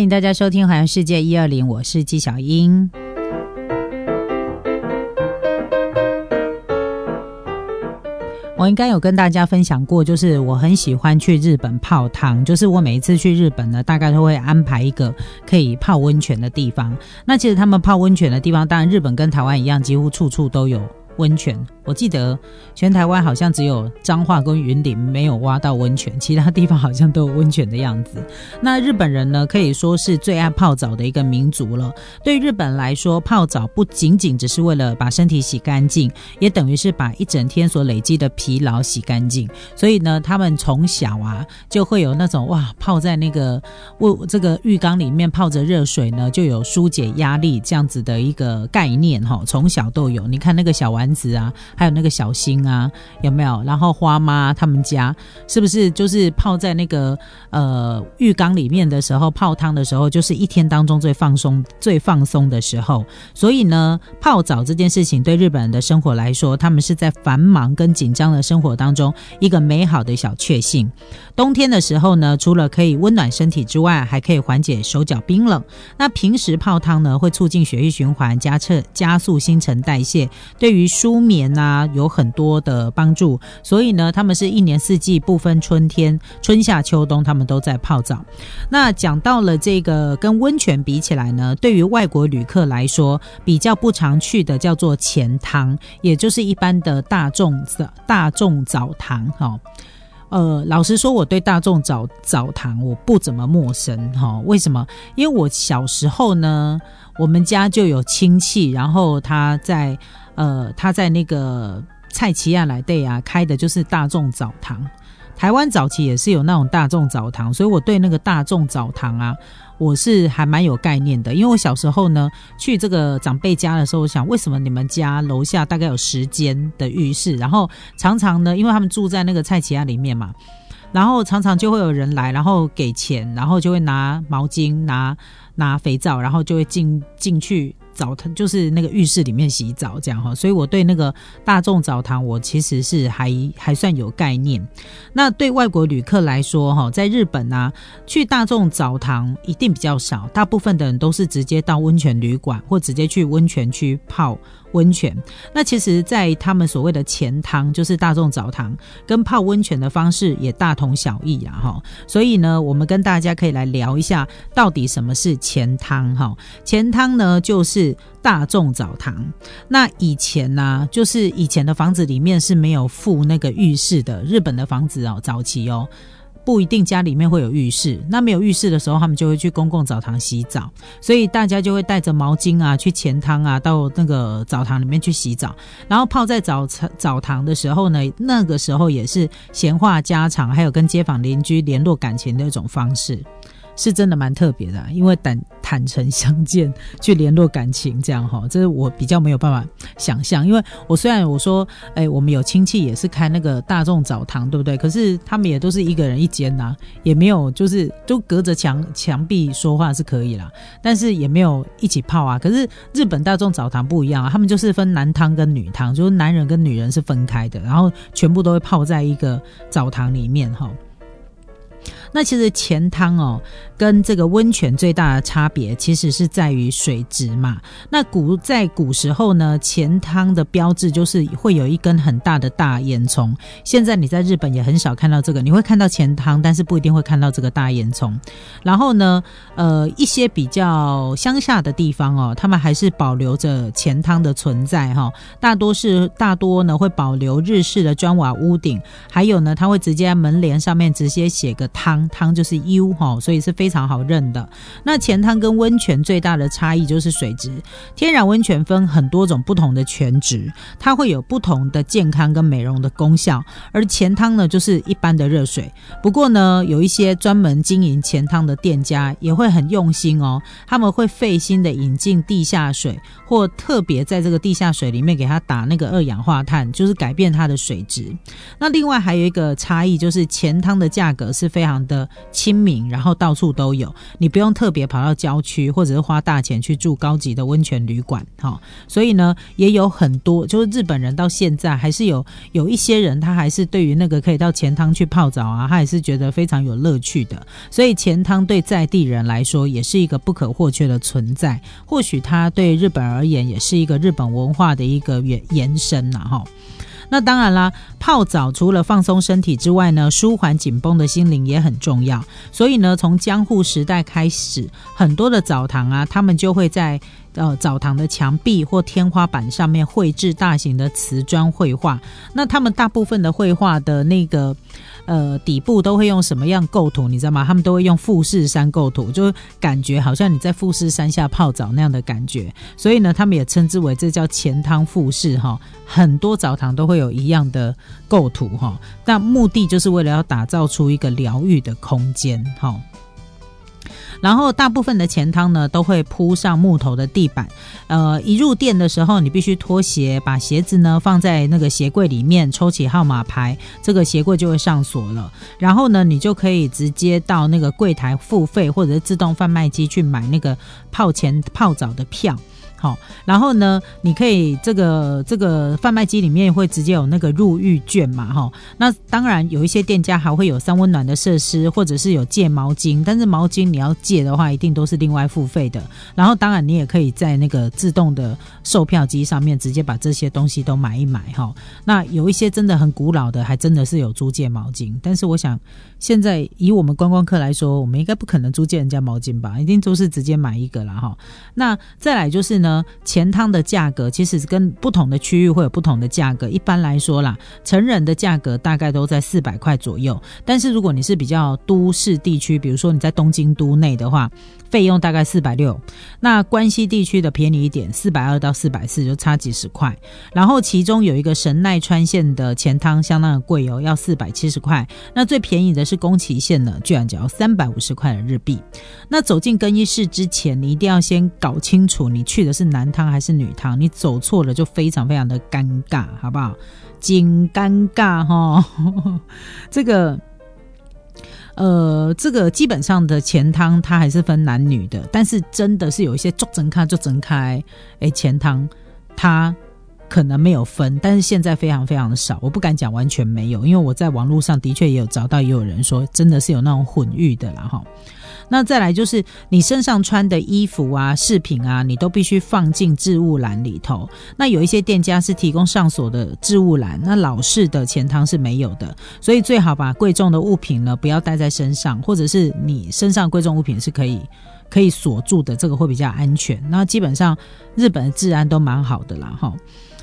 欢迎大家收听《环游世界一二零》，我是纪晓英。我应该有跟大家分享过，就是我很喜欢去日本泡汤，就是我每一次去日本呢，大概都会安排一个可以泡温泉的地方。那其实他们泡温泉的地方，当然日本跟台湾一样，几乎处处都有温泉。我记得全台湾好像只有彰化跟云林没有挖到温泉，其他地方好像都有温泉的样子。那日本人呢，可以说是最爱泡澡的一个民族了。对日本来说，泡澡不仅仅只是为了把身体洗干净，也等于是把一整天所累积的疲劳洗干净。所以呢，他们从小啊就会有那种哇，泡在那个温这个浴缸里面泡着热水呢，就有疏解压力这样子的一个概念哈。从小都有，你看那个小丸丸子啊。还有那个小新啊，有没有？然后花妈他们家是不是就是泡在那个呃浴缸里面的时候，泡汤的时候，就是一天当中最放松、最放松的时候。所以呢，泡澡这件事情对日本人的生活来说，他们是在繁忙跟紧张的生活当中一个美好的小确幸。冬天的时候呢，除了可以温暖身体之外，还可以缓解手脚冰冷。那平时泡汤呢，会促进血液循环，加测加速新陈代谢，对于舒眠啊。有很多的帮助，所以呢，他们是一年四季不分春天、春夏秋冬，他们都在泡澡。那讲到了这个跟温泉比起来呢，对于外国旅客来说，比较不常去的叫做钱汤，也就是一般的大众的大众澡堂。哈，呃，老实说，我对大众澡澡堂我不怎么陌生。哈，为什么？因为我小时候呢，我们家就有亲戚，然后他在。呃，他在那个蔡奇亚来对啊开的就是大众澡堂，台湾早期也是有那种大众澡堂，所以我对那个大众澡堂啊，我是还蛮有概念的。因为我小时候呢去这个长辈家的时候，我想为什么你们家楼下大概有十间的浴室，然后常常呢，因为他们住在那个蔡奇亚里面嘛，然后常常就会有人来，然后给钱，然后就会拿毛巾、拿拿肥皂，然后就会进进去。澡堂就是那个浴室里面洗澡这样哈，所以我对那个大众澡堂我其实是还还算有概念。那对外国旅客来说哈，在日本呢，去大众澡堂一定比较少，大部分的人都是直接到温泉旅馆或直接去温泉区泡。温泉，那其实，在他们所谓的钱汤，就是大众澡堂，跟泡温泉的方式也大同小异啊，哈。所以呢，我们跟大家可以来聊一下，到底什么是钱汤，哈。钱汤呢，就是大众澡堂。那以前呢，就是以前的房子里面是没有附那个浴室的，日本的房子哦，早期哦。不一定家里面会有浴室，那没有浴室的时候，他们就会去公共澡堂洗澡，所以大家就会带着毛巾啊，去前汤啊，到那个澡堂里面去洗澡，然后泡在澡澡堂的时候呢，那个时候也是闲话家常，还有跟街坊邻居联络感情的一种方式。是真的蛮特别的，因为坦坦诚相见去联络感情，这样哈，这是我比较没有办法想象。因为我虽然我说，哎，我们有亲戚也是开那个大众澡堂，对不对？可是他们也都是一个人一间呐，也没有就是都隔着墙墙壁说话是可以啦，但是也没有一起泡啊。可是日本大众澡堂不一样啊，他们就是分男汤跟女汤，就是男人跟女人是分开的，然后全部都会泡在一个澡堂里面哈。那其实钱汤哦。跟这个温泉最大的差别，其实是在于水质嘛。那古在古时候呢，钱汤的标志就是会有一根很大的大烟囱。现在你在日本也很少看到这个，你会看到钱汤，但是不一定会看到这个大烟囱。然后呢，呃，一些比较乡下的地方哦，他们还是保留着钱汤的存在哈。大多是大多呢会保留日式的砖瓦屋顶，还有呢，他会直接在门帘上面直接写个汤，汤就是 U 哈，所以是非。常好认的。那前汤跟温泉最大的差异就是水质。天然温泉分很多种不同的泉质，它会有不同的健康跟美容的功效。而前汤呢，就是一般的热水。不过呢，有一些专门经营前汤的店家也会很用心哦，他们会费心的引进地下水，或特别在这个地下水里面给它打那个二氧化碳，就是改变它的水质。那另外还有一个差异就是前汤的价格是非常的亲民，然后到处都有，你不用特别跑到郊区，或者是花大钱去住高级的温泉旅馆，哈。所以呢，也有很多就是日本人到现在还是有有一些人，他还是对于那个可以到钱汤去泡澡啊，他也是觉得非常有乐趣的。所以钱汤对在地人来说也是一个不可或缺的存在，或许它对日本而言也是一个日本文化的一个延延伸呐，哈。那当然啦，泡澡除了放松身体之外呢，舒缓紧绷的心灵也很重要。所以呢，从江户时代开始，很多的澡堂啊，他们就会在。呃，澡堂的墙壁或天花板上面绘制大型的瓷砖绘画。那他们大部分的绘画的那个呃底部都会用什么样构图？你知道吗？他们都会用富士山构图，就感觉好像你在富士山下泡澡那样的感觉。所以呢，他们也称之为这叫钱汤富士哈。很多澡堂都会有一样的构图哈。那目的就是为了要打造出一个疗愈的空间哈。然后大部分的钱汤呢都会铺上木头的地板，呃，一入店的时候你必须脱鞋，把鞋子呢放在那个鞋柜里面，抽起号码牌，这个鞋柜就会上锁了。然后呢，你就可以直接到那个柜台付费，或者是自动贩卖机去买那个泡钱泡澡的票。好，然后呢，你可以这个这个贩卖机里面会直接有那个入浴券嘛，哈。那当然有一些店家还会有三温暖的设施，或者是有借毛巾，但是毛巾你要借的话，一定都是另外付费的。然后当然你也可以在那个自动的售票机上面直接把这些东西都买一买，哈。那有一些真的很古老的，还真的是有租借毛巾，但是我想现在以我们观光客来说，我们应该不可能租借人家毛巾吧，一定都是直接买一个了，哈。那再来就是呢。钱汤的价格其实跟不同的区域会有不同的价格。一般来说啦，成人的价格大概都在四百块左右。但是如果你是比较都市地区，比如说你在东京都内的话，费用大概四百六。那关西地区的便宜一点，四百二到四百四，就差几十块。然后其中有一个神奈川县的钱汤相当的贵哦，要四百七十块。那最便宜的是宫崎县呢，居然只要三百五十块的日币。那走进更衣室之前，你一定要先搞清楚你去的是。男汤还是女汤？你走错了就非常非常的尴尬，好不好？紧尴尬哈！这个，呃，这个基本上的前汤它还是分男女的，但是真的是有一些做整开就整开，哎，前汤它可能没有分，但是现在非常非常的少，我不敢讲完全没有，因为我在网络上的确也有找到，也有人说真的是有那种混浴的了哈。那再来就是你身上穿的衣服啊、饰品啊，你都必须放进置物篮里头。那有一些店家是提供上锁的置物篮，那老式的钱汤是没有的，所以最好把贵重的物品呢不要带在身上，或者是你身上贵重物品是可以可以锁住的，这个会比较安全。那基本上日本的治安都蛮好的啦，哈。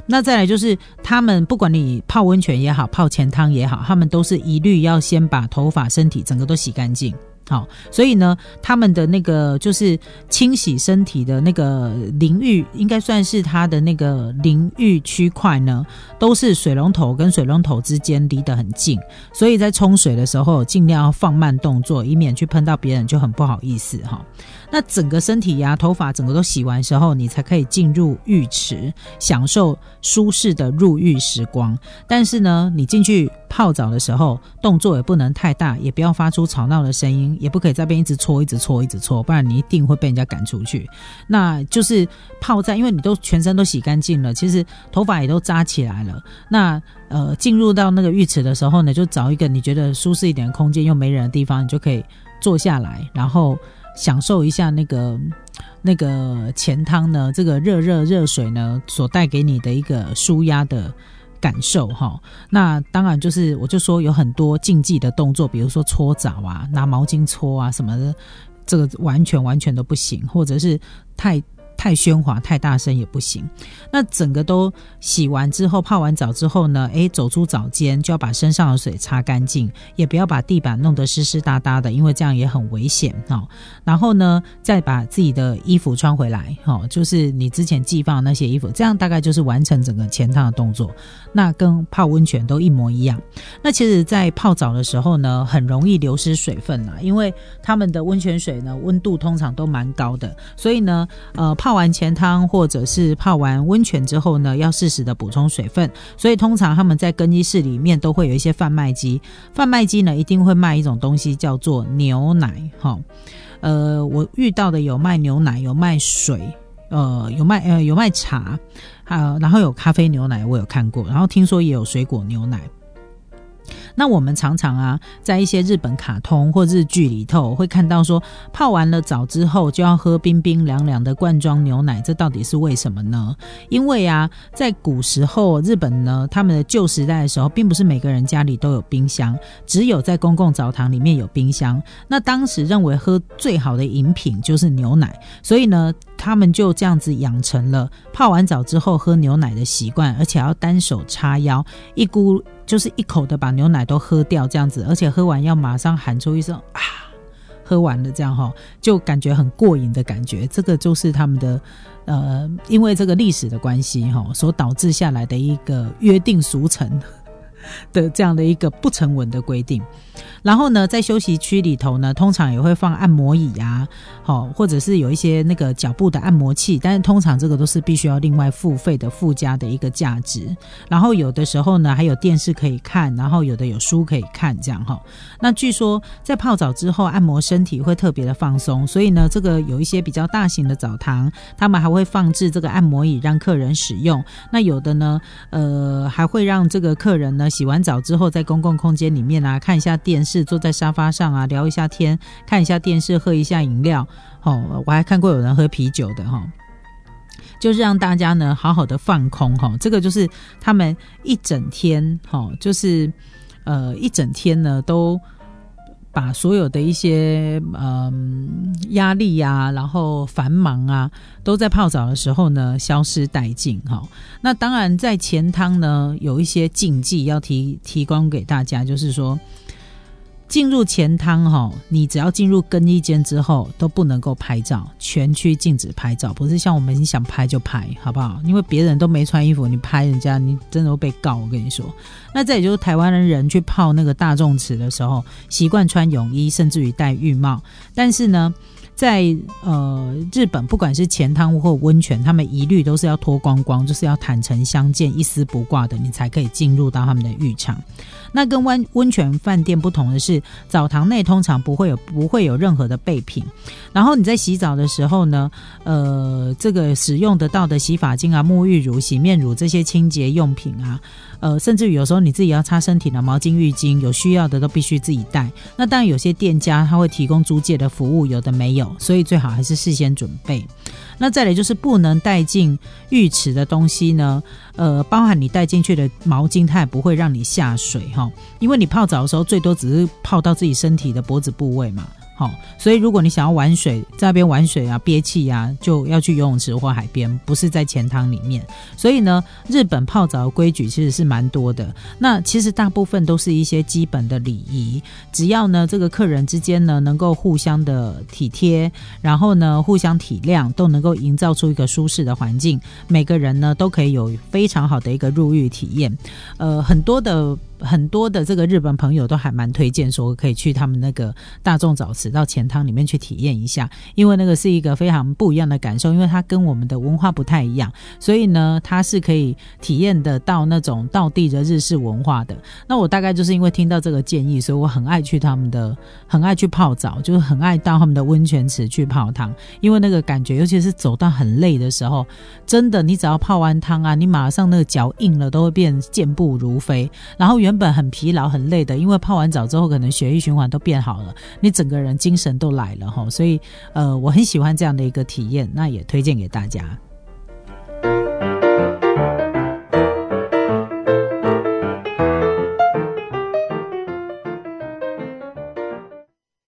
那再来就是他们不管你泡温泉也好，泡前汤也好，他们都是一律要先把头发、身体整个都洗干净。好，所以呢，他们的那个就是清洗身体的那个淋浴，应该算是他的那个淋浴区块呢，都是水龙头跟水龙头之间离得很近，所以在冲水的时候尽量要放慢动作，以免去喷到别人就很不好意思哈。那整个身体呀、头发整个都洗完时候，你才可以进入浴池，享受舒适的入浴时光。但是呢，你进去泡澡的时候，动作也不能太大，也不要发出吵闹的声音，也不可以在边一直搓、一直搓、一直搓，不然你一定会被人家赶出去。那就是泡在，因为你都全身都洗干净了，其实头发也都扎起来了。那呃，进入到那个浴池的时候呢，就找一个你觉得舒适一点空间，又没人的地方，你就可以坐下来，然后。享受一下那个那个前汤呢，这个热热热水呢所带给你的一个舒压的感受哈。那当然就是我就说有很多禁忌的动作，比如说搓澡啊、拿毛巾搓啊什么的，这个完全完全都不行，或者是太。太喧哗、太大声也不行。那整个都洗完之后、泡完澡之后呢？诶，走出澡间就要把身上的水擦干净，也不要把地板弄得湿湿哒哒的，因为这样也很危险哈。然后呢，再把自己的衣服穿回来，哈，就是你之前寄放的那些衣服，这样大概就是完成整个前趟的动作。那跟泡温泉都一模一样。那其实，在泡澡的时候呢，很容易流失水分啊，因为他们的温泉水呢，温度通常都蛮高的，所以呢，呃，泡。完钱汤或者是泡完温泉之后呢，要适时的补充水分。所以通常他们在更衣室里面都会有一些贩卖机，贩卖机呢一定会卖一种东西叫做牛奶。哈，呃，我遇到的有卖牛奶，有卖水，呃，有卖呃有卖茶，啊，然后有咖啡牛奶，我有看过，然后听说也有水果牛奶。那我们常常啊，在一些日本卡通或日剧里头，会看到说，泡完了澡之后就要喝冰冰凉凉的罐装牛奶，这到底是为什么呢？因为啊，在古时候日本呢，他们的旧时代的时候，并不是每个人家里都有冰箱，只有在公共澡堂里面有冰箱。那当时认为喝最好的饮品就是牛奶，所以呢，他们就这样子养成了泡完澡之后喝牛奶的习惯，而且要单手叉腰，一咕。就是一口的把牛奶都喝掉这样子，而且喝完要马上喊出一声啊，喝完了这样哈，就感觉很过瘾的感觉。这个就是他们的呃，因为这个历史的关系哈，所导致下来的一个约定俗成。的这样的一个不成文的规定，然后呢，在休息区里头呢，通常也会放按摩椅啊，好，或者是有一些那个脚部的按摩器，但是通常这个都是必须要另外付费的附加的一个价值。然后有的时候呢，还有电视可以看，然后有的有书可以看，这样哈。那据说在泡澡之后按摩身体会特别的放松，所以呢，这个有一些比较大型的澡堂，他们还会放置这个按摩椅让客人使用。那有的呢，呃，还会让这个客人呢。洗完澡之后，在公共空间里面啊，看一下电视，坐在沙发上啊，聊一下天，看一下电视，喝一下饮料。哦，我还看过有人喝啤酒的哈，就是让大家呢好好的放空哈。这个就是他们一整天哈，就是呃一整天呢都。把所有的一些嗯压力呀，然后繁忙啊，都在泡澡的时候呢消失殆尽哈。那当然，在前汤呢有一些禁忌要提提供给大家，就是说。进入前汤哈，你只要进入更衣间之后都不能够拍照，全区禁止拍照，不是像我们你想拍就拍，好不好？因为别人都没穿衣服，你拍人家，你真的会被告。我跟你说，那这也就是台湾人人去泡那个大众池的时候，习惯穿泳衣，甚至于戴浴帽，但是呢。在呃日本，不管是前汤或温泉，他们一律都是要脱光光，就是要坦诚相见、一丝不挂的，你才可以进入到他们的浴场。那跟温温泉饭店不同的是，澡堂内通常不会有不会有任何的备品。然后你在洗澡的时候呢，呃，这个使用得到的洗发精啊、沐浴乳、洗面乳这些清洁用品啊。呃，甚至于有时候你自己要擦身体的毛巾、浴巾，有需要的都必须自己带。那当然有些店家他会提供租借的服务，有的没有，所以最好还是事先准备。那再来就是不能带进浴池的东西呢，呃，包含你带进去的毛巾，它也不会让你下水哈，因为你泡澡的时候最多只是泡到自己身体的脖子部位嘛。好，所以如果你想要玩水，在那边玩水啊、憋气啊，就要去游泳池或海边，不是在钱汤里面。所以呢，日本泡澡的规矩其实是蛮多的。那其实大部分都是一些基本的礼仪，只要呢这个客人之间呢能够互相的体贴，然后呢互相体谅，都能够营造出一个舒适的环境，每个人呢都可以有非常好的一个入浴体验。呃，很多的。很多的这个日本朋友都还蛮推荐说可以去他们那个大众澡池到钱汤里面去体验一下，因为那个是一个非常不一样的感受，因为它跟我们的文化不太一样，所以呢它是可以体验得到那种道地的日式文化的。那我大概就是因为听到这个建议，所以我很爱去他们的，很爱去泡澡，就是很爱到他们的温泉池去泡汤，因为那个感觉，尤其是走到很累的时候，真的你只要泡完汤啊，你马上那个脚硬了都会变健步如飞，然后原本很疲劳、很累的，因为泡完澡之后，可能血液循环都变好了，你整个人精神都来了哈。所以，呃，我很喜欢这样的一个体验，那也推荐给大家。